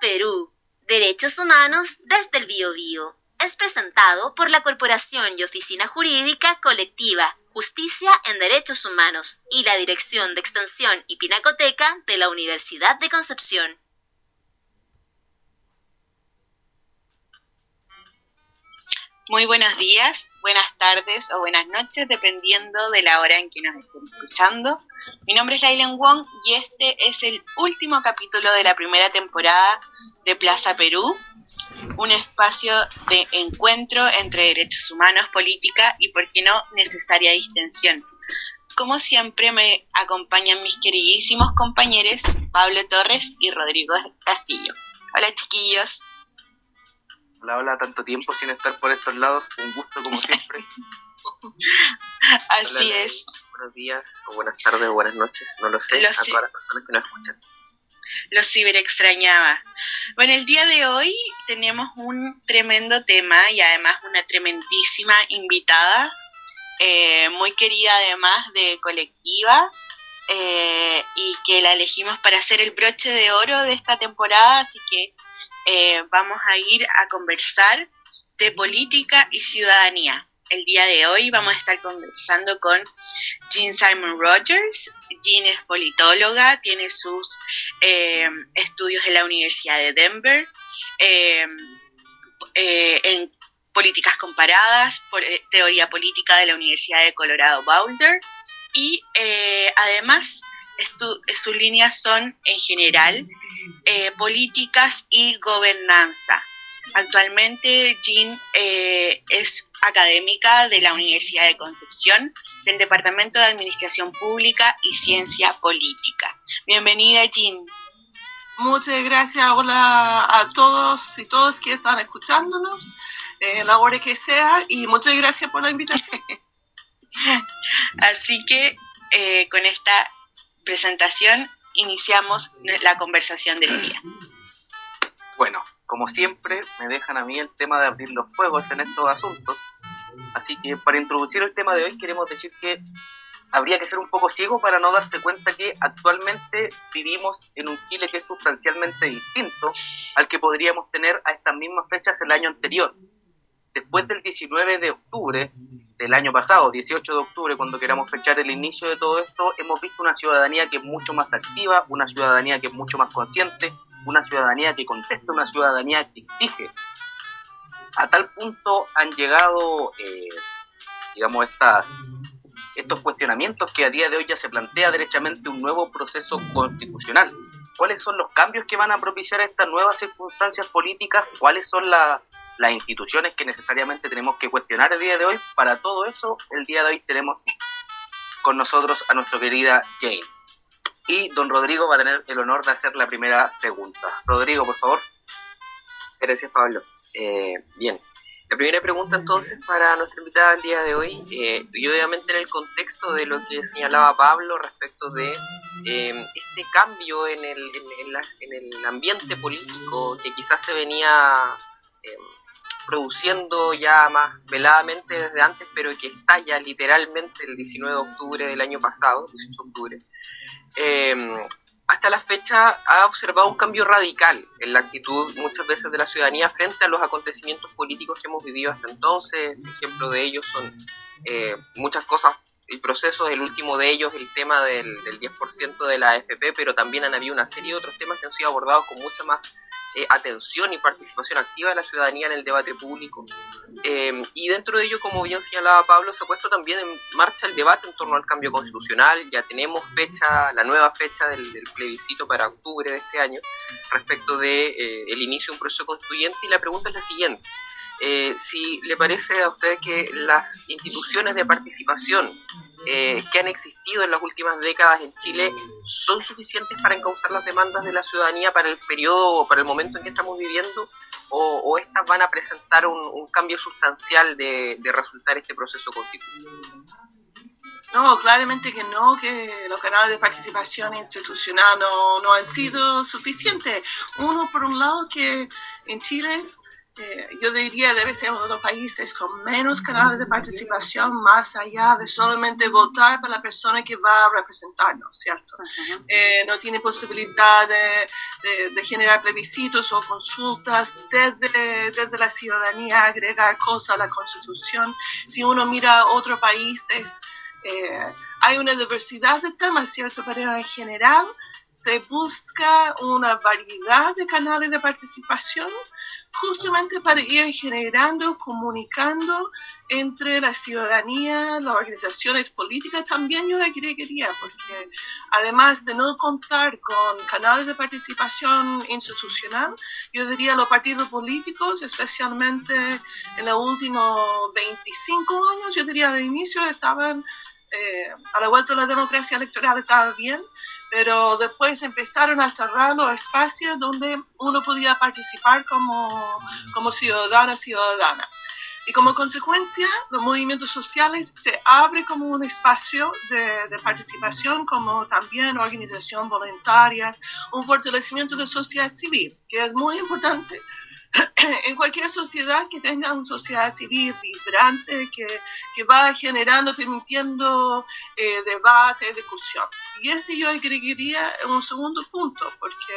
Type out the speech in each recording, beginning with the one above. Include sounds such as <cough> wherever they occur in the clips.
Perú, Derechos Humanos desde el Biobío. Es presentado por la Corporación y Oficina Jurídica Colectiva Justicia en Derechos Humanos y la Dirección de Extensión y Pinacoteca de la Universidad de Concepción. Muy buenos días, buenas tardes o buenas noches, dependiendo de la hora en que nos estén escuchando. Mi nombre es Lailen Wong y este es el último capítulo de la primera temporada de Plaza Perú, un espacio de encuentro entre derechos humanos, política y, por qué no, necesaria distensión. Como siempre, me acompañan mis queridísimos compañeros Pablo Torres y Rodrigo Castillo. Hola, chiquillos. Hola, hola, tanto tiempo sin estar por estos lados. Un gusto, como siempre. <laughs> Así es. Buenos días, o buenas tardes, o buenas noches, no lo sé, a todas las personas que nos escuchan. Los ciber extrañaba. Bueno, el día de hoy tenemos un tremendo tema y además una tremendísima invitada, eh, muy querida además de colectiva, eh, y que la elegimos para hacer el broche de oro de esta temporada, así que eh, vamos a ir a conversar de política y ciudadanía. El día de hoy vamos a estar conversando con Jean Simon Rogers. Jean es politóloga, tiene sus eh, estudios en la Universidad de Denver, eh, en políticas comparadas, por, teoría política de la Universidad de Colorado Boulder y además sus líneas son en general eh, políticas y gobernanza. Actualmente Jean eh, es académica de la Universidad de Concepción del Departamento de Administración Pública y Ciencia Política. Bienvenida Jean. Muchas gracias, hola a todos y todas que están escuchándonos, eh, la hora que sea, y muchas gracias por la invitación. <laughs> Así que eh, con esta presentación iniciamos la conversación del día. Bueno, como siempre, me dejan a mí el tema de abrir los fuegos en estos asuntos. Así que para introducir el tema de hoy queremos decir que habría que ser un poco ciego para no darse cuenta que actualmente vivimos en un Chile que es sustancialmente distinto al que podríamos tener a estas mismas fechas el año anterior. Después del 19 de octubre, del año pasado, 18 de octubre, cuando queramos fechar el inicio de todo esto, hemos visto una ciudadanía que es mucho más activa, una ciudadanía que es mucho más consciente, una ciudadanía que contesta, una ciudadanía que exige. A tal punto han llegado, eh, digamos, estas, estos cuestionamientos que a día de hoy ya se plantea derechamente un nuevo proceso constitucional. ¿Cuáles son los cambios que van a propiciar estas nuevas circunstancias políticas? ¿Cuáles son las las instituciones que necesariamente tenemos que cuestionar el día de hoy. Para todo eso, el día de hoy tenemos con nosotros a nuestra querida Jane. Y don Rodrigo va a tener el honor de hacer la primera pregunta. Rodrigo, por favor. Gracias, Pablo. Eh, bien, la primera pregunta entonces para nuestra invitada del día de hoy, eh, y obviamente en el contexto de lo que señalaba Pablo respecto de eh, este cambio en el, en, en, el ambiente político que quizás se venía produciendo ya más veladamente desde antes, pero que estalla literalmente el 19 de octubre del año pasado, 18 de octubre, em, hasta la fecha ha observado un cambio radical en la actitud muchas veces de la ciudadanía frente a los acontecimientos políticos que hemos vivido hasta entonces. Ejemplo de ellos son eh, muchas cosas y procesos, el último de ellos el tema del, del 10% de la AFP, pero también han habido una serie de otros temas que han sido abordados con mucha más eh, atención y participación activa de la ciudadanía en el debate público. Eh, y dentro de ello, como bien señalaba Pablo, se ha puesto también en marcha el debate en torno al cambio constitucional. Ya tenemos fecha, la nueva fecha del, plebiscito para octubre de este año respecto de eh, el inicio de un proceso constituyente. Y la pregunta es la siguiente. Si le parece a usted que las instituciones de participación eh, que han existido en las últimas décadas en Chile son suficientes para encauzar las demandas de la ciudadanía para el periodo o para el momento en que estamos viviendo? ¿O, estas van a presentar un, cambio sustancial de, resultar este proceso constitucional? No, claramente que no, que los canales de participación institucional no, no han sido suficientes. Uno, por un lado, que en Chile eh, yo diría debe ser uno de los países con menos canales de participación más allá de solamente votar para la persona que va a representarnos, ¿cierto? Eh, no tiene posibilidad de, de, generar plebiscitos o consultas desde, desde la ciudadanía, agregar cosas a la constitución. Si uno mira otros países, eh, hay una diversidad de temas, ¿cierto? Pero en general se busca una variedad de canales de participación justamente para ir generando, comunicando entre la ciudadanía, las organizaciones políticas, también yo quería, porque además de no contar con canales de participación institucional, yo diría los partidos políticos, especialmente en los últimos 25 años, yo diría al inicio estaban eh, a la vuelta de la democracia electoral estaba bien, pero después empezaron a cerrar los espacios donde uno podía participar como, como ciudadano, ciudadana. Y como consecuencia, los movimientos sociales se abre como un espacio de, de, participación, como también organización voluntarias, un fortalecimiento de sociedad civil, que es muy importante <clears throat> en cualquier sociedad que tenga una sociedad civil vibrante, que, que va generando, permitiendo eh, debate, discusión. Y ese yo agregaría un segundo punto, porque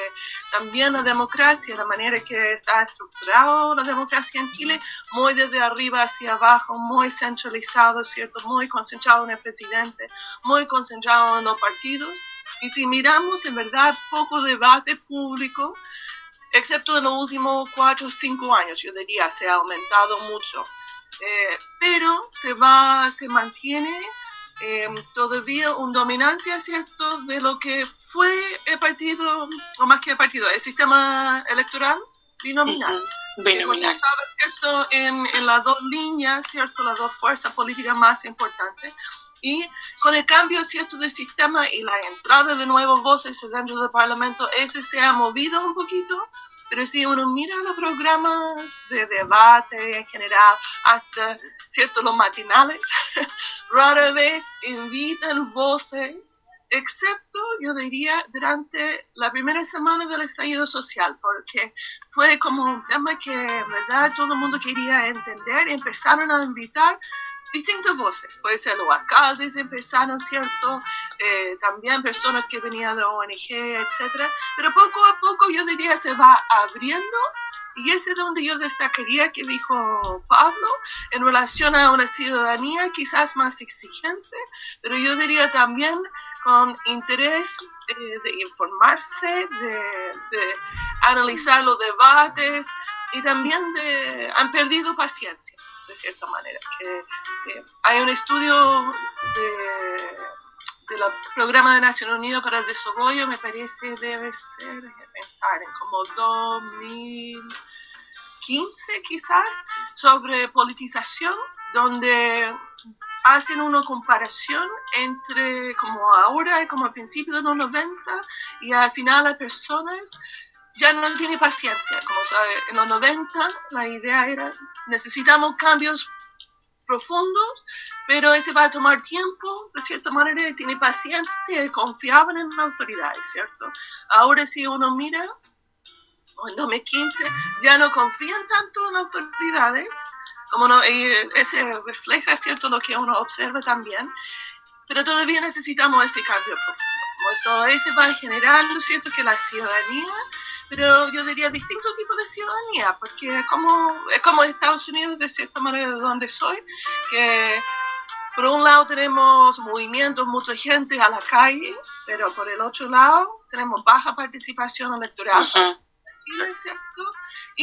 también la democracia, la manera que está estructurada la democracia en Chile, muy desde arriba hacia abajo, muy centralizado, ¿cierto? Muy concentrado en el presidente, muy concentrado en los partidos. Y si miramos, en verdad, poco debate público, excepto en los últimos cuatro o cinco años, yo diría, se ha aumentado mucho. Eh, pero se va, se mantiene eh, todavía una dominancia, ¿cierto?, de lo que fue el partido, o más que el partido, el sistema electoral binominal. binominal. Estaba, ¿cierto?, en, en las dos líneas, ¿cierto?, las dos fuerzas políticas más importantes. Y con el cambio cierto del sistema y la entrada de nuevas voces dentro del Parlamento, ese se ha movido un poquito, pero si uno mira los programas de debate en general, hasta cierto los matinales, <laughs> rara vez invitan voces, excepto, yo diría, durante la primera semana del estallido social, porque fue como un tema que, verdad, todo el mundo quería entender y empezaron a invitar distintas voces, puede ser los alcaldes empezaron, ¿cierto? Eh, también personas que venían de ONG, etcétera, pero poco a poco yo diría se va abriendo y ese es donde yo destacaría que dijo Pablo en relación a una ciudadanía quizás más exigente, pero yo diría también con interés eh, de informarse, de, de analizar los debates y también de, han perdido paciencia de cierta manera. Que, hay un estudio del programa de Naciones Unidas para el Desarrollo, me parece debe ser, pensar, en como 2015 quizás, sobre politización, donde hacen una comparación entre como ahora y como al principio de los 90 y al final las personas ya no tiene paciencia. Como sabe, en los 90 la idea era, necesitamos cambios profundos, pero ese va a tomar tiempo, de cierta manera, tiene paciencia y confiaban en las autoridades, ¿cierto? Ahora si uno mira, en 2015 ya no confían tanto en las autoridades, como no, ese refleja, ¿cierto?, lo que uno observa también, pero todavía necesitamos ese cambio profundo. Eso, ese va a generar, ¿lo cierto?, que la ciudadanía pero yo diría distintos tipos de ciudadanía, porque es como, es como Estados Unidos, de cierta manera, de donde soy, que por un lado tenemos movimientos, mucha gente a la calle, pero por el otro lado tenemos baja participación electoral.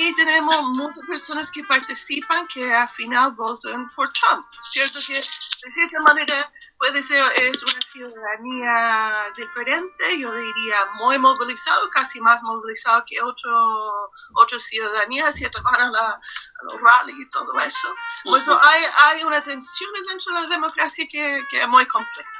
Y tenemos muchas personas que participan que al final votan por Trump, ¿cierto? Que de cierta manera puede ser, es una ciudadanía diferente, yo diría muy movilizado, casi más movilizado que otro, otras ciudadanías, ¿cierto? Van a, la, a los rallies y todo eso. Por eso hay, hay una tensión dentro de la democracia que, que es muy compleja.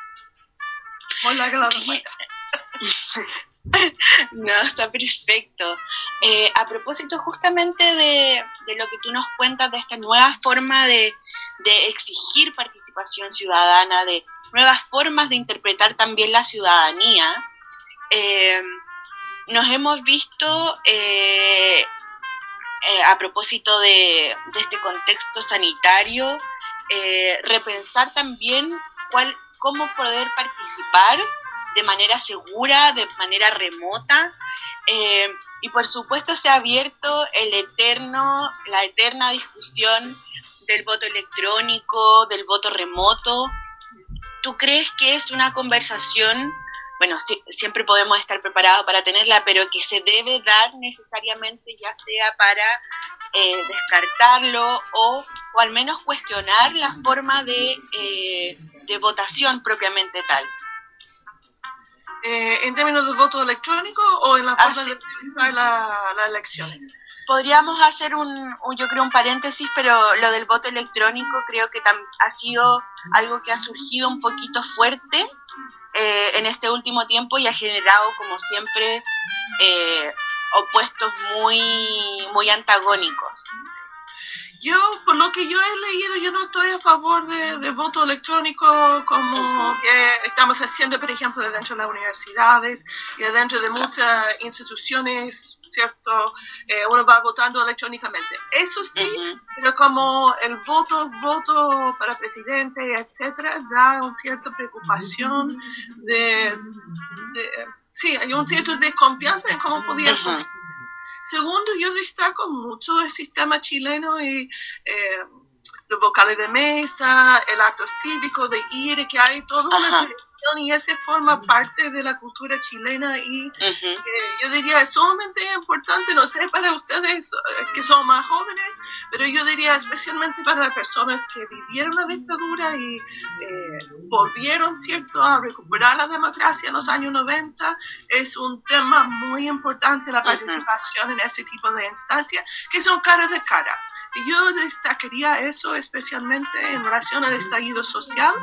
Muy larga la <laughs> <laughs> No, está perfecto. Eh, a propósito justamente de, de, lo que tú nos cuentas, de esta nueva forma de, de, exigir participación ciudadana, de nuevas formas de interpretar también la ciudadanía, eh, nos hemos visto eh, a propósito de, este contexto sanitario, repensar también cuál, cómo poder participar de manera segura, de manera remota. Eh, y por supuesto se ha abierto el eterno, la eterna discusión del voto electrónico, del voto remoto. ¿Tú crees que es una conversación bueno, siempre podemos estar preparados para tenerla, pero que se debe dar necesariamente ya sea para eh, descartarlo o, o, al menos cuestionar la forma de, eh, de votación propiamente tal. Eh, ¿En términos de voto electrónico o en la forma de realizar las elecciones? Podríamos hacer un, yo creo, un paréntesis, pero lo del voto electrónico creo que ha sido algo que ha surgido un poquito fuerte eh, en este último tiempo y ha generado, como siempre, eh, opuestos muy, muy antagónicos. Yo, por lo que yo he leído, yo no estoy a favor de, voto electrónico como que estamos haciendo, por ejemplo, dentro de las universidades y dentro de muchas instituciones, ¿cierto? Eh, uno va votando electrónicamente. Eso sí, pero como el voto, voto para presidente, etcétera, da una cierta preocupación de, sí, hay un cierto desconfianza en cómo podía funcionar Segundo, yo destaco mucho el sistema chileno y eh, los vocales de mesa, el acto cívico de ir, que hay toda una y ese forma parte de la cultura chilena y eh, yo diría es sumamente importante, no sé para ustedes eh, que son más jóvenes, pero yo diría especialmente para las personas que vivieron la dictadura y eh, volvieron, ¿cierto?, a recuperar la democracia en los años 90, es un tema muy importante la participación en ese tipo de instancias que son cara de cara. Y yo destacaría eso especialmente en relación al estallido social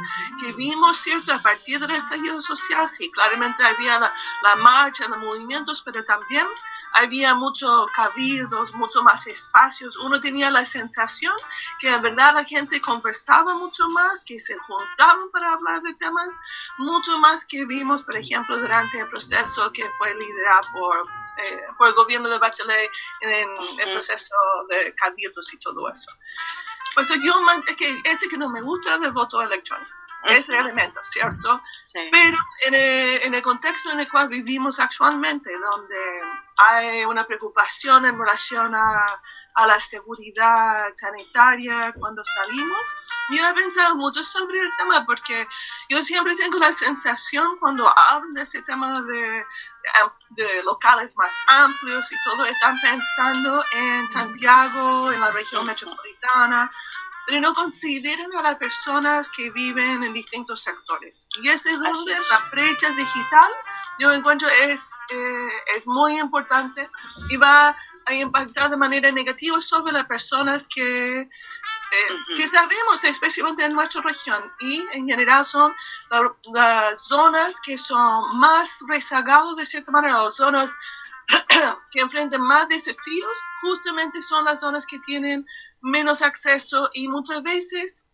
que vimos, ¿cierto?, a partir de el estallido social, sí, claramente había la, la marcha, los movimientos, pero también había muchos cabildos, mucho más espacios. Uno tenía la sensación que en verdad la gente conversaba mucho más, que se juntaban para hablar de temas, mucho más que vimos, por ejemplo, durante el proceso que fue liderado por, eh, por el gobierno de Bachelet en, el proceso de cabildos y todo eso. Pues yo, que ese que no me gusta del voto electrónico ese elemento, ¿cierto? Pero en el, en el, contexto en el cual vivimos actualmente, donde hay una preocupación en relación a, a la seguridad sanitaria cuando salimos, yo he pensado mucho sobre el tema porque yo siempre tengo la sensación cuando hablo de ese tema de, de, locales más amplios y todo, están pensando en Santiago, en la región metropolitana, pero no consideran a las personas que viven en distintos sectores. Y ese es donde la brecha digital, yo encuentro, es, eh, es muy importante y va a impactar de manera negativa sobre las personas que, eh, que sabemos, especialmente en nuestra región, y en general son las zonas que son más rezagadas de cierta manera, las zonas <clears throat> que enfrentan más desafíos, justamente son las zonas que tienen menos acceso y muchas veces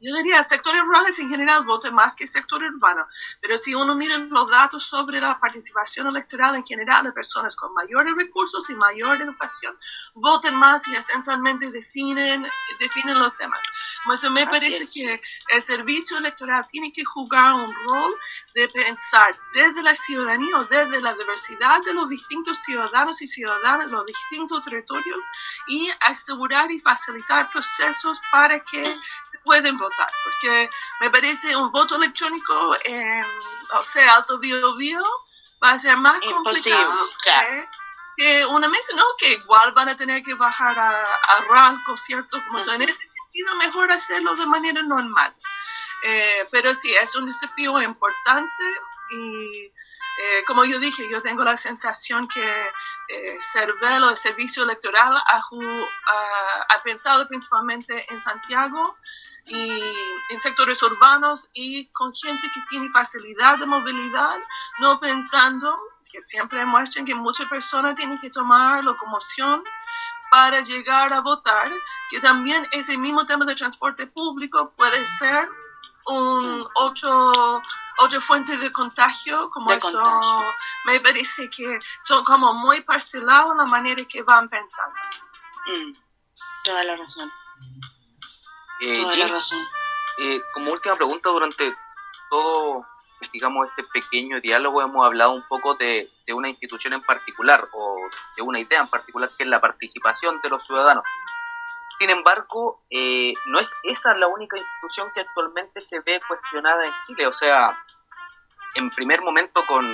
yo diría, sectores rurales en general votan más que el sector urbano, pero si uno mira los datos sobre la participación electoral en general de personas con mayores recursos y mayor educación, votan más y esencialmente definen, definen los temas. Eso me parece que el servicio electoral tiene que jugar un rol de pensar desde la ciudadanía o desde la diversidad de los distintos ciudadanos y ciudadanas, los distintos territorios y asegurar y facilitar procesos para que pueden votar, porque me parece un voto electrónico en, o sea, Alto Bio Bio va a ser más complicado que, una mesa, ¿no? Que igual van a tener que bajar a, a Ranco, ¿cierto? Como En ese sentido, mejor hacerlo de manera normal. Eh, pero sí, es un desafío importante y eh, como yo dije, yo tengo la sensación que eh, Cervelo, el servicio electoral, ha, ha, pensado principalmente en Santiago y en sectores urbanos y con gente que tiene facilidad de movilidad, no pensando que siempre muestran que muchas personas tienen que tomar locomoción para llegar a votar, que también ese mismo tema de transporte público puede ser un otro, otra fuente de contagio, como eso me parece que son como muy parcelados la manera que van pensando. Mm, toda la razón. Eh, toda Jill, la razón. eh, como última pregunta, durante todo, digamos, este pequeño diálogo hemos hablado un poco de, de una institución en particular o de una idea en particular que es la participación de los ciudadanos. Sin embargo, eh, no es esa la única institución que actualmente se ve cuestionada en Chile. O sea, en primer momento con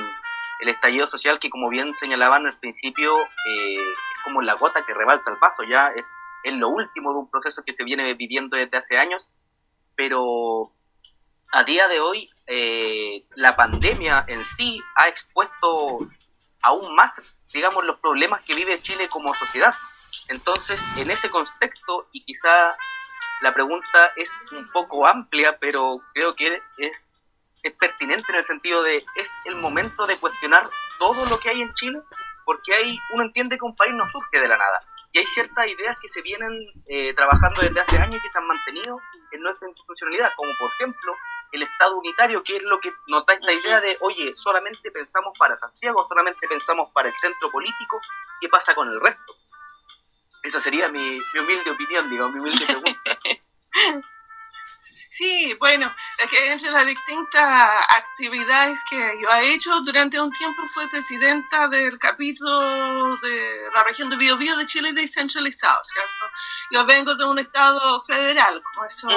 el estallido social, que como bien señalaban al principio, eh, es como la gota que rebalsa el paso, ya es, es lo último de un proceso que se viene viviendo desde hace años, pero a día de hoy eh, la pandemia en sí ha expuesto aún más, digamos, los problemas que vive Chile como sociedad. Entonces, en ese contexto, y quizá la pregunta es un poco amplia, pero creo que es, es pertinente en el sentido de, ¿es el momento de cuestionar todo lo que hay en Chile? Porque hay, uno entiende que un país no surge de la nada. Y hay ciertas ideas que se vienen eh, trabajando desde hace años y que se han mantenido en nuestra institucionalidad, como por ejemplo el Estado unitario, que es lo que nos da esta idea de, oye, solamente pensamos para Santiago, solamente pensamos para el centro político, ¿qué pasa con el resto? Esa sería mi, mi humilde opinión, digo, mi humilde <laughs> pregunta. Sí, bueno, es que entre las distintas actividades que yo he hecho durante un tiempo fui presidenta del capítulo de la región de Biobío de Chile descentralizado, ¿cierto? Yo vengo de un estado federal, como eso,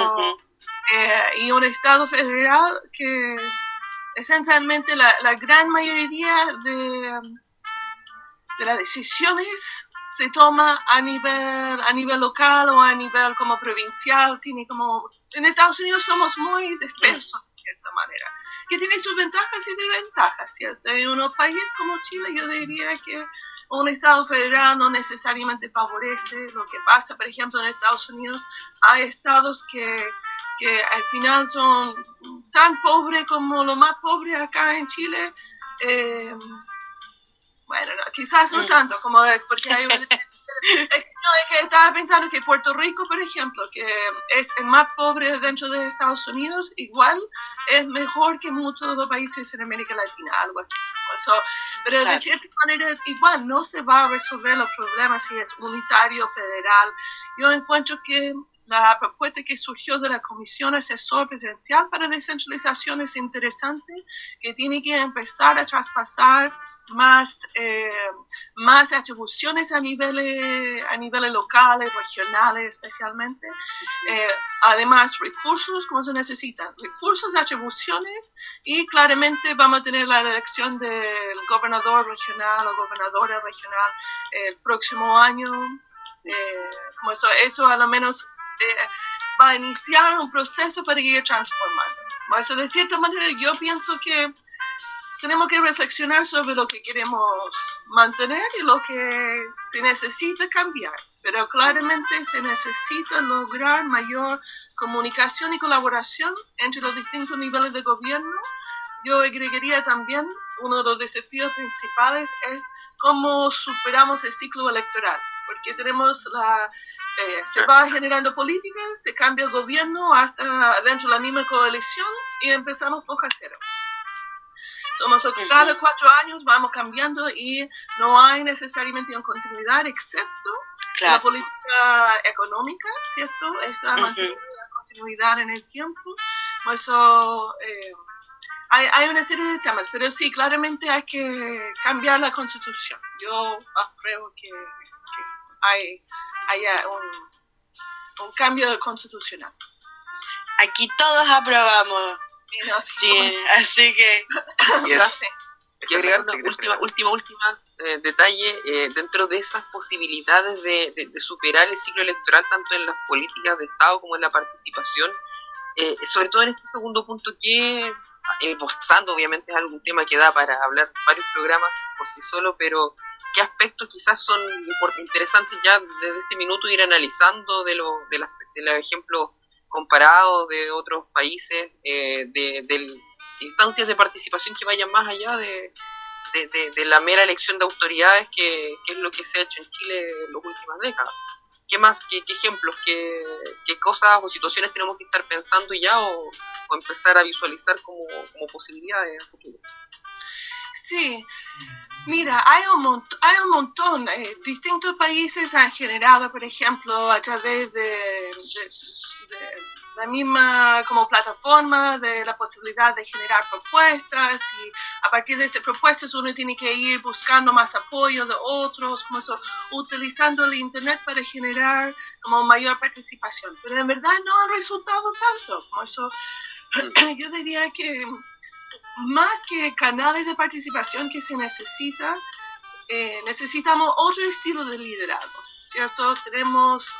eh, y un estado federal que esencialmente la, la gran mayoría de, de las decisiones se toma a nivel, a nivel local o a nivel como provincial, tiene como... En Estados Unidos somos muy dispersos, de cierta manera, que tiene sus ventajas y desventajas, ¿cierto? En un país como Chile yo diría que un Estado federal no necesariamente favorece lo que pasa, por ejemplo, en Estados Unidos hay estados que, que al final son tan pobres como lo más pobre acá en Chile. eh, bueno, no, quizás no Mm. tanto, como de- porque hay un- <laughs> no, es que estaba pensando que Puerto Rico, por ejemplo, que es el más pobre dentro de Estados Unidos, igual es mejor que muchos de los países en América Latina, algo así. So, pero de Claro. cierta manera, igual no se va a resolver los problemas si es unitario, federal. Yo encuentro que la propuesta que surgió de la Comisión Asesor Presidencial para Descentralización es interesante, que tiene que empezar a traspasar más, eh, más atribuciones a niveles, a niveles locales, regionales especialmente. Eh, además, recursos, como se necesitan, recursos, atribuciones y claramente vamos a tener la elección del gobernador regional o gobernadora regional el próximo año. Eh, como eso, eso a lo menos eh, va a iniciar un proceso para ir transformando. Eso de cierta manera yo pienso que tenemos que reflexionar sobre lo que queremos mantener y lo que se necesita cambiar. Pero claramente se necesita lograr mayor comunicación y colaboración entre los distintos niveles de gobierno. Yo agregaría también uno de los desafíos principales es cómo superamos el ciclo electoral, porque tenemos la, eh, se va generando políticas, se cambia el gobierno hasta dentro de la misma coalición y empezamos foja cero. Somos cada cuatro años vamos cambiando y no hay necesariamente una continuidad excepto la política económica, ¿cierto? Esa mantiene la continuidad en el tiempo. Eso eh, hay, hay una serie de temas, pero sí, claramente hay que cambiar la constitución. Yo creo que, que hay, haya un, un cambio constitucional. Aquí todos aprobamos, Y no sé sí, así que <laughs> Sí. Quiero agregar una Sí, sí, última, sí. última, última eh, detalle eh, dentro de esas posibilidades de, de- de superar el ciclo electoral tanto en las políticas de Estado como en la participación, eh, sobre todo en este segundo punto que, esbozando obviamente es algún tema que da para hablar varios programas por sí solo, pero qué aspectos quizás son interesantes ya desde este minuto ir analizando de, lo, de, de los ejemplos comparados de otros países, eh, de, instancias de participación que vayan más allá de, de, la mera elección de autoridades que, es lo que se ha hecho en Chile en las últimas décadas. ¿Qué más? ¿Qué, ejemplos? ¿Qué, ¿Qué cosas o situaciones tenemos que estar pensando ya o, o empezar a visualizar como, como posibilidades en el futuro? Sí, mira, hay un, montón, hay un montón. Eh, distintos países han generado, por ejemplo, a través de, la misma como plataforma de la posibilidad de generar propuestas y a partir de esas propuestas uno tiene que ir buscando más apoyo de otros, como eso, utilizando el Internet para generar como mayor participación. Pero en verdad no ha resultado tanto, como eso, <clears throat> yo diría que más que canales de participación que se necesita, eh, necesitamos otro estilo de liderazgo, ¿cierto? Tenemos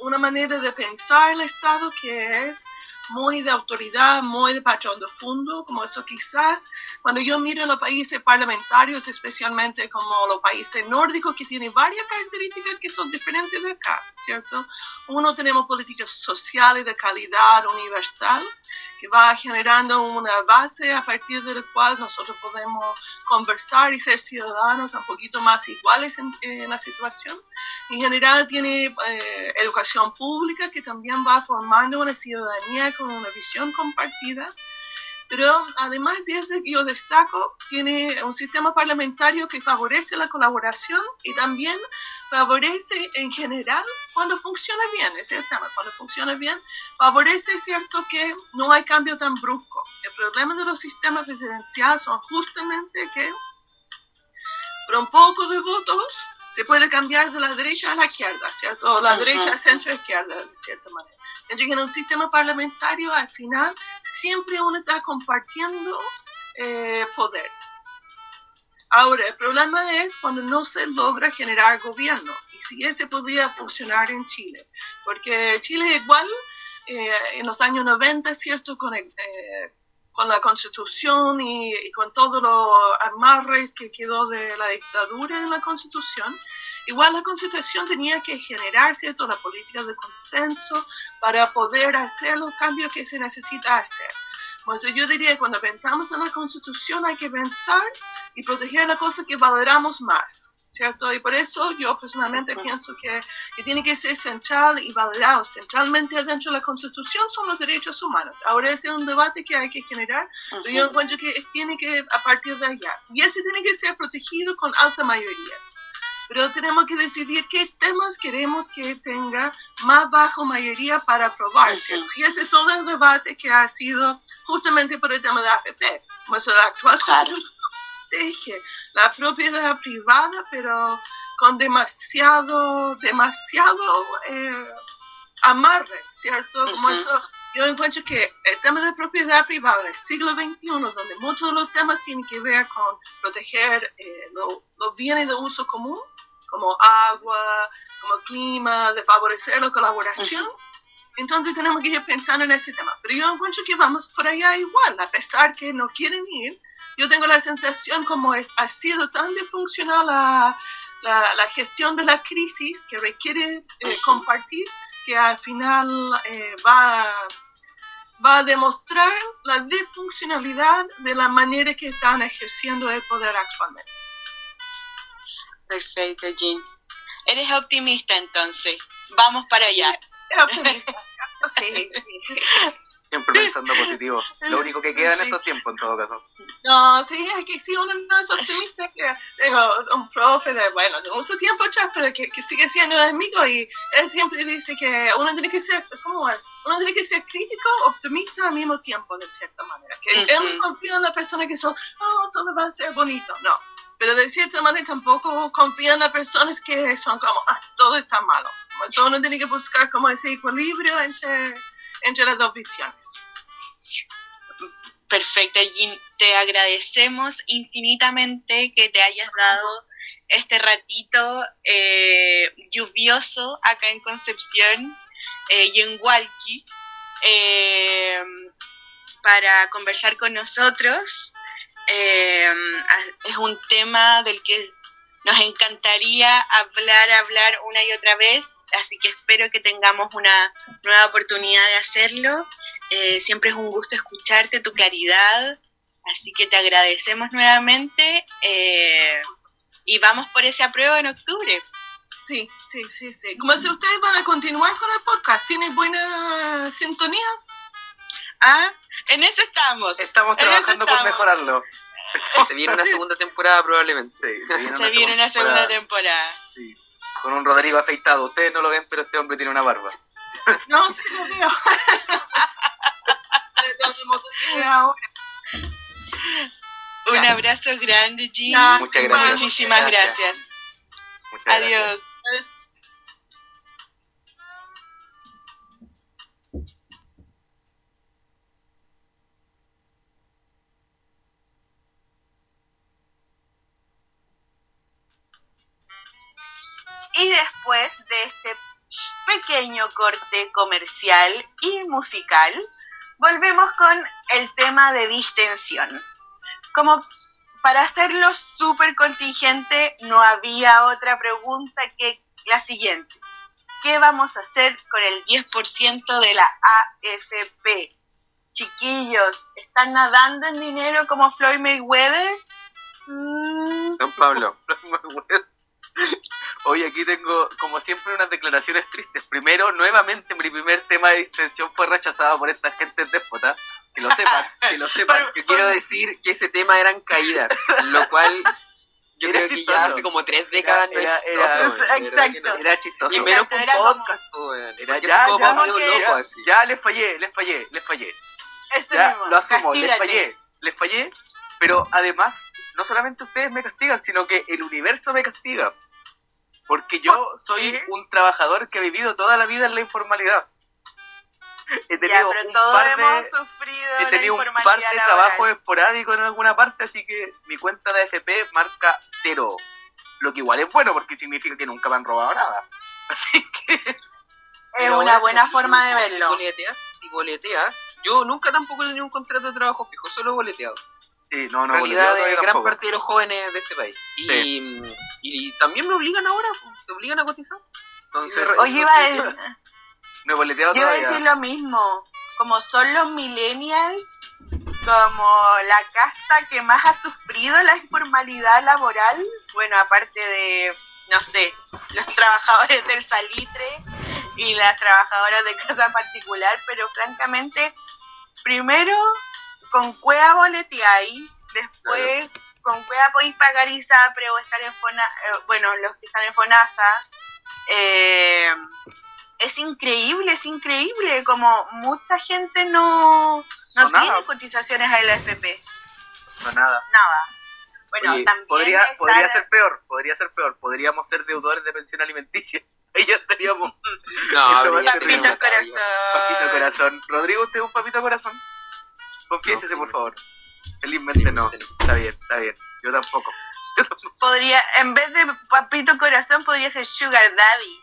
una manera de pensar el Estado que es muy de autoridad, muy de patrón de fondo, como eso quizás cuando yo miro los países parlamentarios, especialmente como los países nórdicos, que tienen varias características que son diferentes de acá, ¿cierto? Uno, tenemos políticas sociales de calidad universal, que va generando una base a partir de la cual nosotros podemos conversar y ser ciudadanos un poquito más iguales en, la situación. En general tiene eh, educación pública que también va formando una ciudadanía con una visión compartida pero además de eso, yo destaco, tiene un sistema parlamentario que favorece la colaboración y también favorece en general cuando funciona bien, ese es el tema, cuando funciona bien, favorece, cierto, que no hay cambio tan brusco. El problema de los sistemas presidenciales son justamente que por un poco de votos se puede cambiar de la derecha a la izquierda, ¿cierto? O la derecha a centro-izquierda, de cierta manera. Entonces, en un sistema parlamentario, al final, siempre uno está compartiendo eh, poder. Ahora, el problema es cuando no se logra generar gobierno. Y si ese podía funcionar en Chile. Porque Chile igual, eh, en los años 90, ¿cierto? Con, eh, con la constitución y, y, con todos los amarres que quedó de la dictadura en la constitución, igual la constitución tenía que generar ¿cierto? la política de consenso para poder hacer los cambios que se necesita hacer. Pues yo diría que cuando pensamos en la constitución hay que pensar y proteger la cosa que valoramos más. ¿cierto? Y por eso yo personalmente pienso que, que, tiene que ser central y validado centralmente dentro de la Constitución son los derechos humanos. Ahora ese es un debate que hay que generar, pero yo encuentro que tiene que a partir de allá. Y ese tiene que ser protegido con alta mayoría. Pero tenemos que decidir qué temas queremos que tenga más bajo mayoría para aprobarse. Y ese es todo el debate que ha sido justamente por el tema de AFP. La actual claro la propiedad privada, pero con demasiado, demasiado eh, amarre, ¿cierto? Como eso, yo encuentro que el tema de propiedad privada en el siglo XXI, donde muchos de los temas tienen que ver con proteger eh, los bienes de uso común, como agua, como clima, de favorecer la colaboración, entonces tenemos que ir pensando en ese tema. Pero yo encuentro que vamos por allá igual, a pesar que no quieren ir, yo tengo la sensación como ha sido tan disfuncional la, la, gestión de la crisis que requiere eh, compartir que al final eh, va, va a demostrar la disfuncionalidad de la manera que están ejerciendo el poder actualmente. Perfecto, Jean. Eres optimista entonces. Vamos para allá. Optimista, <laughs> sí, sí. Siempre pensando positivo. Lo único que queda en estos tiempos, en todo caso. No, sí, es que si uno no es optimista, que tengo un profe de, bueno, de mucho tiempo atrás, pero que, que sigue siendo amigo y él siempre dice que uno tiene que ser, ¿cómo es? Uno tiene que ser crítico, optimista al mismo tiempo, de cierta manera. Que él no confía en las personas que son, oh, todo va a ser bonito. No. Pero de cierta manera tampoco confía en las personas que son como, ah, todo está malo. Entonces uno tiene que buscar como ese equilibrio entre entre las dos visiones. Perfecto, Jean. Te agradecemos infinitamente que te hayas dado este ratito eh, lluvioso acá en Concepción eh, y en Hualqui eh, para conversar con nosotros. es un tema del que nos encantaría hablar, hablar una y otra vez, así que espero que tengamos una nueva oportunidad de hacerlo. Eh, siempre es un gusto escucharte, tu claridad, así que te agradecemos nuevamente eh, y vamos por ese apruebo en octubre. Sí, sí, sí, sí. Como si ustedes van a continuar con el podcast, ¿tienen buena sintonía? Ah, en eso estamos. Estamos trabajando por mejorarlo. <laughs> Se viene una segunda temporada probablemente. Sí, Se viene una segunda temporada. Sí, con un Rodrigo afeitado. Ustedes no lo ven, pero este hombre tiene una barba. <laughs> No, <laughs> sí, lo veo. Un abrazo grande, Jim. Muchas gracias. Muchísimas Gracias. gracias. Muchas gracias. Y después de este pequeño corte comercial y musical, volvemos con el tema de distensión. Como para hacerlo súper contingente, no había otra pregunta que la siguiente. ¿Qué vamos a hacer con el 10% de la AFP? Chiquillos, ¿están nadando en dinero como Floyd Mayweather? Mm, Don Pablo. <laughs> <laughs> Hoy aquí tengo, como siempre, unas declaraciones tristes. Primero, nuevamente, mi primer tema de distensión fue rechazado por esta gente déspota. Que lo sepan, <laughs> que lo sepan. Pero- Yo quiero decir que ese tema eran caídas, lo cual yo Era creo que chistoso. ya hace como tres décadas Era- chistoso, era- que Exacto. no. Era chistoso. Y menos como- podcast, po, weón. Era ya, como ya, loco ya, así. ya les fallé, les fallé, les fallé. Eso Ya, mismo, lo asumo, les fallé, les fallé, pero además, no solamente ustedes me castigan, sino que el universo me castiga. Porque yo soy un trabajador que ha vivido toda la vida en la informalidad. He Ya, tenido pero un todos par de, hemos sufrido he la tenido un par de laboral. trabajos esporádicos en alguna parte, así que mi cuenta de AFP marca cero. Lo que igual es bueno porque significa que nunca me han robado nada. <laughs> Así que Es una buena si- forma de si verlo. boleteas, si boleteas, yo nunca tampoco he tenido un contrato de trabajo fijo, solo boleteado. Sí, no, no, realidad de gran tampoco. parte de los jóvenes de este país. Y, y también me obligan ahora, te obligan a cotizar. Entonces, Oye, iba a, decir, <laughs> no he boleteado yo iba a todavía. decir lo mismo. Como son los millennials, como la casta que más ha sufrido la informalidad laboral, bueno, aparte de, no sé, los trabajadores del salitre y las trabajadoras de casa particular, pero francamente, primero con cueva boleteáis, después con cueva podéis pagar ISAPRE o estar en FONA, eh, bueno, los que están en FONASA, eh, es increíble, es increíble, como mucha gente no, no No, tiene nada. cotizaciones a la FP, No, nada. nada. Bueno, Oye, también Podría, podría ser peor, podría ser peor. Podríamos ser deudores de pensión alimenticia. <laughs> Ahí ya estaríamos. No, Papito tenemos Papito corazón. corazón. Rodrigo, ¿usted es un papito corazón? Confiésese, por favor. Felizmente no. Está bien, está bien. Yo tampoco. <laughs> Yo tampoco. Podría, en vez de papito corazón, podría ser sugar daddy.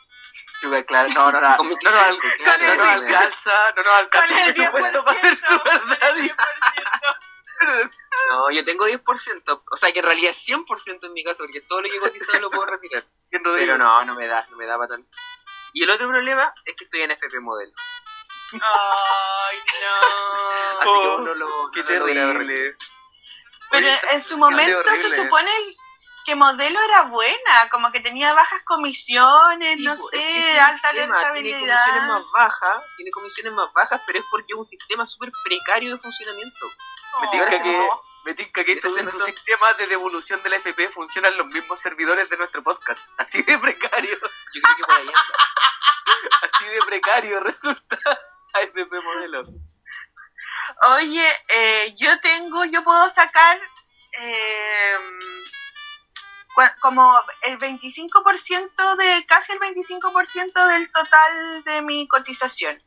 Sugar, claro. No, no, no. <laughs> No, nos alcanza, no nos alcanza el el 10%. presupuesto para hacer sugar daddy. 10%. No, yo tengo 10%, o sea que en realidad es 100% en mi caso, porque todo lo que he cotizado lo puedo retirar. <laughs> Pero no, no me da, no me da para tanto. Y el otro problema es que estoy en FP Modelo. Ay, Así no. que Oh, uno lo. Qué no lo logra terrible. Pero Oye, en su momento se supone que modelo era buena, como que tenía bajas comisiones, Sí, no sé, alta tema, Tiene rentabilidad. comisiones más bajas, tiene comisiones más bajas, pero es porque es un sistema súper precario de funcionamiento. Me Oh. tinca que, me tinca que Ese su, sistema de devolución de la FP funcionan los mismos servidores de nuestro podcast. Así de precario. <laughs> Yo creo que por ahí anda. Así de precario resulta AFP modelo. Oye, eh, yo tengo, yo puedo sacar eh, como el 25% de, casi el 25% del total de mi cotización.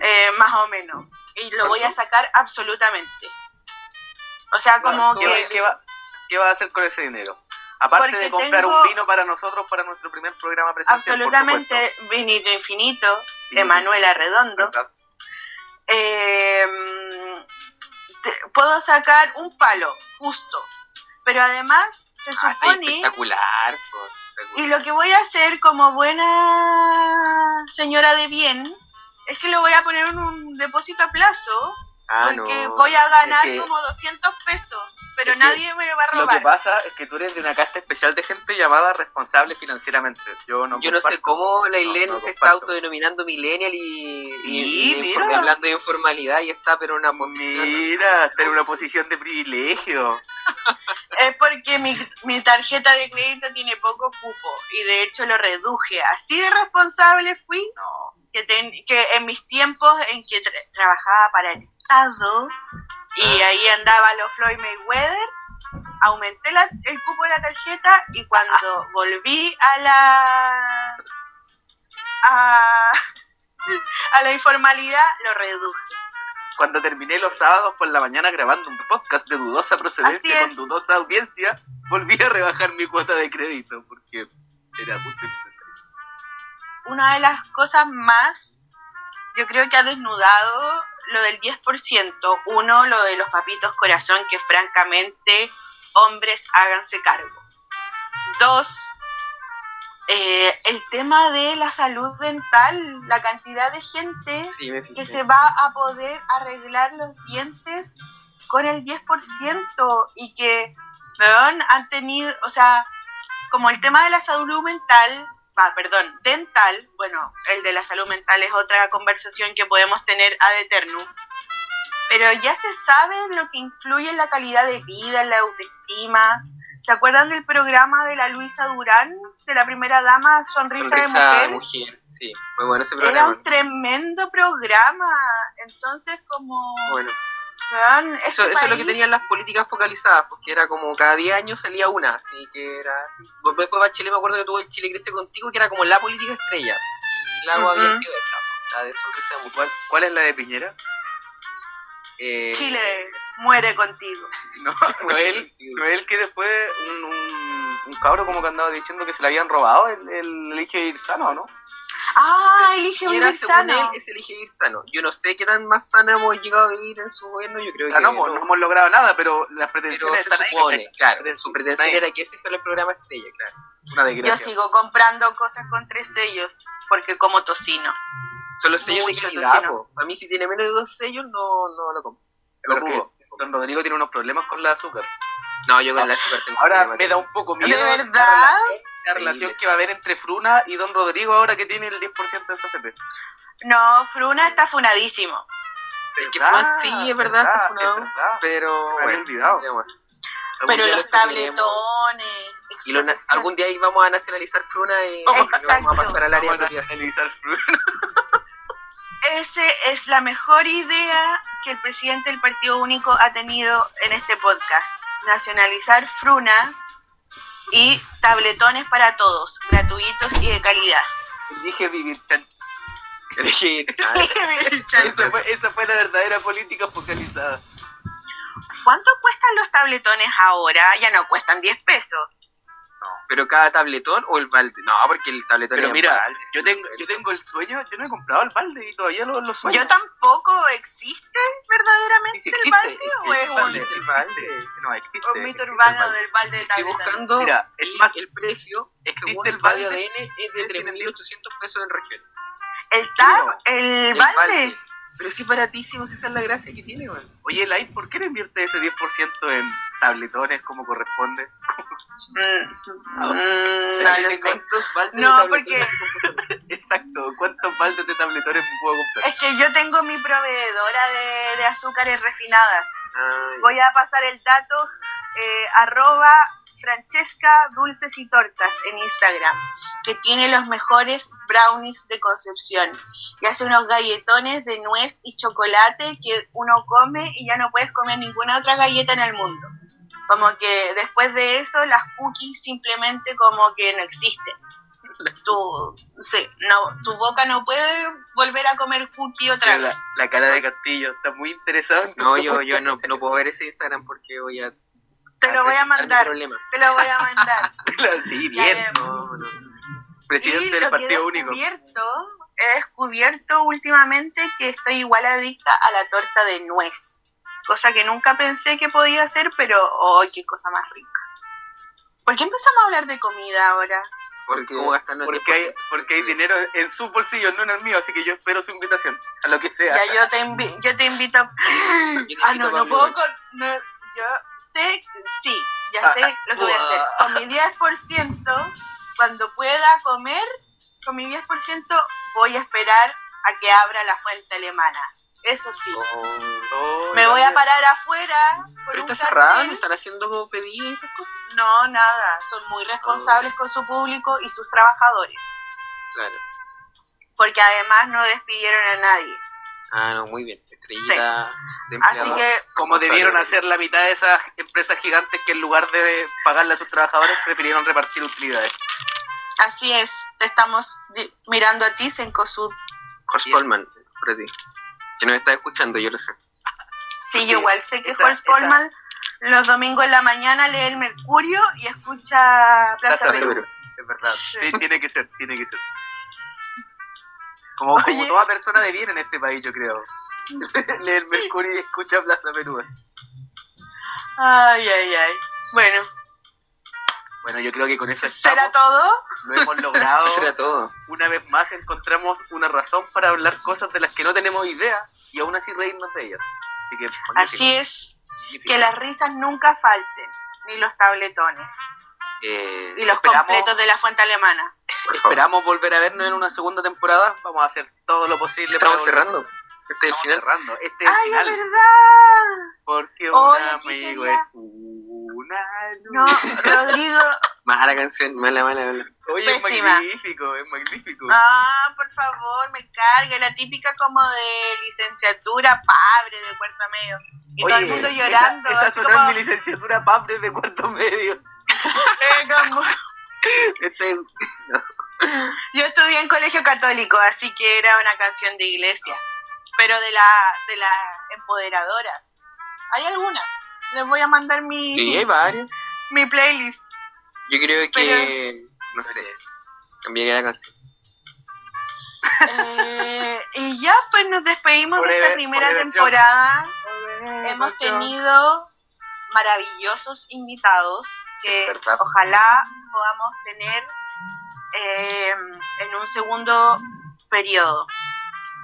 Eh, más o menos. Y lo voy a sacar absolutamente. O sea, como ¿Qué, va- que... qué va, qué va a hacer con ese dinero? Aparte Porque de comprar tengo- un vino para nosotros, para nuestro primer programa presencial. Absolutamente, vinito infinito, Vinito Emanuela Redondo. Eh, te- puedo sacar un palo, justo. Pero además, se Ah, supone, espectacular, espectacular. y lo que voy a hacer como buena señora de bien, es que lo voy a poner en un depósito a plazo Ah, porque no. voy a ganar Es que- como 200 pesos, pero es que nadie me va a Lo que robar. pasa es que tú eres de una casta especial de gente llamada responsable financieramente. Yo no Yo no sé cómo la No, no se está autodenominando millennial y, y- y mira. inform- hablando de informalidad y está pero en una posición. Mira, está en una posición de privilegio. <laughs> Es porque mi, mi tarjeta de crédito tiene poco cupo y de hecho lo reduje. Así de responsable fui No. Que, ten- que en mis tiempos en que tra- trabajaba para el Estado y ahí andaba los Floyd Mayweather, aumenté la- el cupo de la tarjeta y cuando volví a la a, <laughs> a la informalidad lo reduje. Cuando terminé los sábados por la mañana grabando un podcast de dudosa procedencia con dudosa audiencia, volví a rebajar mi cuota de crédito porque era muy. Una de las cosas más, yo creo que ha desnudado lo del 10%. Uno, lo de los papitos corazón, que francamente, hombres, háganse cargo. Dos, eh, el tema de la salud dental, la cantidad de gente Sí, que se va a poder arreglar los dientes con el 10% y que, weón, han tenido, o sea, como el tema de la salud mental, va, perdón, dental, bueno, el de la salud mental es otra conversación que podemos tener ad eternum, pero ya se sabe lo que influye en la calidad de vida, en la autoestima. ¿Se acuerdan del programa de la Luisa Durán, de la primera dama, Sonrisa, de Sonrisa Mujer? de mujer, sí. Muy bueno ese Era programa. un tremendo programa. Entonces, como. Bueno, este eso, eso es lo que tenían las políticas focalizadas, porque era como cada 10 años salía una, así que era... Después para Chile me acuerdo que tuvo el Chile Crece Contigo, que era como la política estrella. Y la Ujú. había sido esa, la de de Mujer. ¿Cuál, cuál es la de Piñera? Eh, Chile <laughs> muere contigo. No, Noel, Noel que después un, un, un cabro como que andaba diciendo que se le habían robado el, el elige ir sano, ¿no? Ah, elige vivir sano. él, es elige vivir sano. Yo no sé qué tan más sana hemos llegado a vivir en su gobierno, yo creo Ah, que no, pues, no hemos logrado nada, pero las pero pretensiones se están ahí, supone, ¿cachai? claro, su pretensión ahí. era que ese fuera el programa estrella, claro. Una Yo sigo comprando cosas con tres sellos porque como tocino. Son los sellos Mucho de calidad. A mí si tiene menos de dos sellos, no, no lo compro. Lo Pero dudo. Don Rodrigo tiene unos problemas con la azúcar. No, yo con la azúcar tengo Ahora me da un poco ¿De miedo la verdad? Relación- la relación que va a haber entre Fruna y Don Rodrigo ahora que tiene el 10% de su FP. No, Fruna está funadísimo. Es fue- sí, es verdad, está funado. Es verdad. Pero bueno, Pero los tabletones. Y lo algún día ahí vamos a nacionalizar Fruna y Vamos lo vamos a pasar al área de analizar Fruna. Ese es la mejor idea que el presidente del Partido Único ha tenido en este podcast. Nacionalizar Fruna y tabletones para todos, gratuitos y de calidad. Dije vivir chan. <laughs> Esa fue, esa fue la verdadera política focalizada. ¿Cuánto cuestan los tabletones ahora? Ya no cuestan 10 pesos. Pero cada tabletón o el balde. No, porque el tabletón Pero es mira, balde, yo tengo, yo tengo el sueño, yo no he comprado el balde y todavía lo, lo sueño. Yo tampoco existe verdaderamente Sí, sí el existe, balde o existe es el un, balde, el balde. No, existe. un mito existe el urbano balde. del balde de Estoy tabletones? buscando Mira, es más, el precio, existe según el el balde balde, ADN, es de 3.800 pesos en región. El tab, el, El balde. Pero sí baratísimo, si esa es la gracia que tiene, weón. Oye, Lai, ¿por qué no invierte ese 10% en tabletones como corresponde? Mm, mm, no lo sé. ¿Cuántos baldes de No, tabletones porque Exacto, ¿cuántos baldes de tabletones me puedo comprar? es que yo tengo mi proveedora de, de azúcares refinadas. Ay, Voy a pasar el dato eh, arroba Francesca Dulces y Tortas en Instagram, que tiene los mejores brownies de Concepción y hace unos galletones de nuez y chocolate que uno come y ya no puedes comer ninguna otra galleta en el mundo. Como que después de eso las cookies simplemente como que no existen. Tu, sí, no, tu boca no puede volver a comer cookie otra vez. La, la cara de Castillo está muy tu No, yo, yo no, no puedo ver ese Instagram porque voy a... Te lo voy a mandar, te lo voy a mandar. <laughs> Sí, bien. ya. No, no. Presidente y del Partido Único. he descubierto últimamente que estoy igual adicta a la torta de nuez. Cosa que nunca pensé que podía hacer, pero ¡ay, qué cosa más rica! ¿Por qué empezamos a hablar de comida ahora? Porque, ¿Cómo gastarnos el porque, hay, 10%? porque hay dinero en sus bolsillos, no en el mío, así que yo espero su invitación, a lo que sea. Ya yo te, invi- yo te invito. Yo te Ah, invito no, a no puedo con. no, yo sé, sí, ya Ah, sé lo que voy a hacer. Con mi 10%, cuando pueda comer, con mi 10% voy a esperar a que abra la fuente alemana. Eso sí. Oh. Oh, Me voy a parar afuera Pero está cerrado, cartel. están haciendo pedidos y esas cosas. No, nada. Son muy responsables con su público y sus trabajadores. Claro. Porque además no despidieron a nadie. Ah, no, muy bien. Estrellita de Así que Como debieron hacer la mitad de esas empresas gigantes que en lugar de pagarle a sus trabajadores prefirieron repartir utilidades. así es. Te estamos mirando a ti, Sencosud. Horst Polman, por ti. Que nos está escuchando, yo lo sé. Sí, Sí, yo igual sé que esa- Horst esa- Polman los domingos en la mañana lee el Mercurio y escucha Plaza Plaza Perú. Perú. Es verdad. Sí. Sí, tiene que ser, tiene que ser. Como, como toda persona de bien en este país, yo creo. <laughs> Lee el Mercurio y escucha Plaza Perú. Ay, ay, ay. Bueno, Bueno, yo creo que con eso ¿será estamos. todo? Lo hemos logrado. <laughs> Eso era todo. Una vez más encontramos una razón para hablar cosas de las que no tenemos idea y aún así reírnos de ellas. Así que Así es, que las risas nunca falten, ni los tabletones, Eh, y los completos de la fuente alemana. Esperamos volver a vernos en una segunda temporada. Vamos a hacer todo lo posible Estamos para cerrando. Este es el final. cerrando. Este es el ¡Ay, es final. verdad! Porque Oye, un ¿qué amigo sería? es una luz. No, Rodrigo. <laughs> Mala canción, mala, mala, mala. Oye, pésima. es magnífico, es magnífico. Ah, por favor, me cargue. La típica como de licenciatura, padre de cuarto medio. Y todo el Oye, mundo esa- llorando. Esa, así sonó como, mi licenciatura PAPRE de cuarto medio. Yo estudié en colegio católico, así que era una canción de iglesia. Pero de la de las empoderadoras. Hay algunas. Les voy a mandar mi, sí, hay varios. mi playlist. Yo creo que. No sé. Cambiaría la canción. Eh, y ya, pues nos despedimos de esta primera Forever temporada. Hemos tenido maravillosos invitados que ojalá podamos tener eh, en un segundo periodo.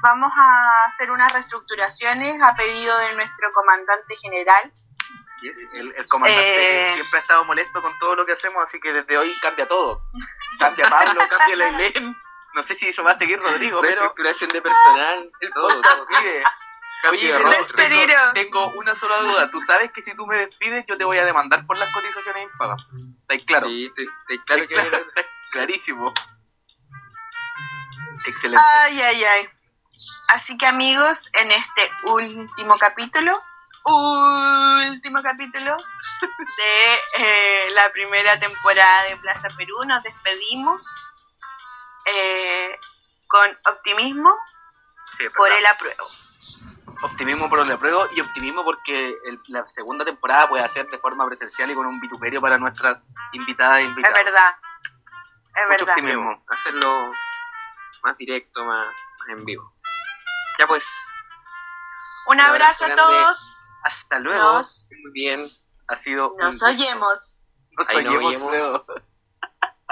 Vamos a hacer unas reestructuraciones a pedido de nuestro comandante general. El, el comandante Eh. siempre ha estado molesto con todo lo que hacemos, así que desde hoy cambia todo. Cambia Pablo, cambia la Elena. No sé si eso va a seguir Rodrigo, pero Reestructuración de personal. el todo, todo. pide. Oye. Tengo, tengo una sola duda. Tú sabes que si tú me despides, yo te voy a demandar por las cotizaciones impagas. ¿Está ahí claro? Sí, te- te- claro que. Claro, está clarísimo. Excelente. Ay, ay, ay. Así que amigos, en este último capítulo, último capítulo de eh, la primera temporada de Plaza Perú, nos despedimos eh, con optimismo Sí, por el apruebo. Optimismo por el apruebo y optimismo porque el- la segunda temporada puede hacer de forma presencial y con un vituperio para nuestras invitadas e Es invitados. verdad. Es Mucho verdad. optimismo. Hacerlo más directo, más, más en vivo. Ya pues, Un Un abrazo abrazo a todos. Hasta luego. Nos, muy bien. Ha sido. un nos gusto. oyemos. Nos nos oyemos oyemos. luego. <laughs>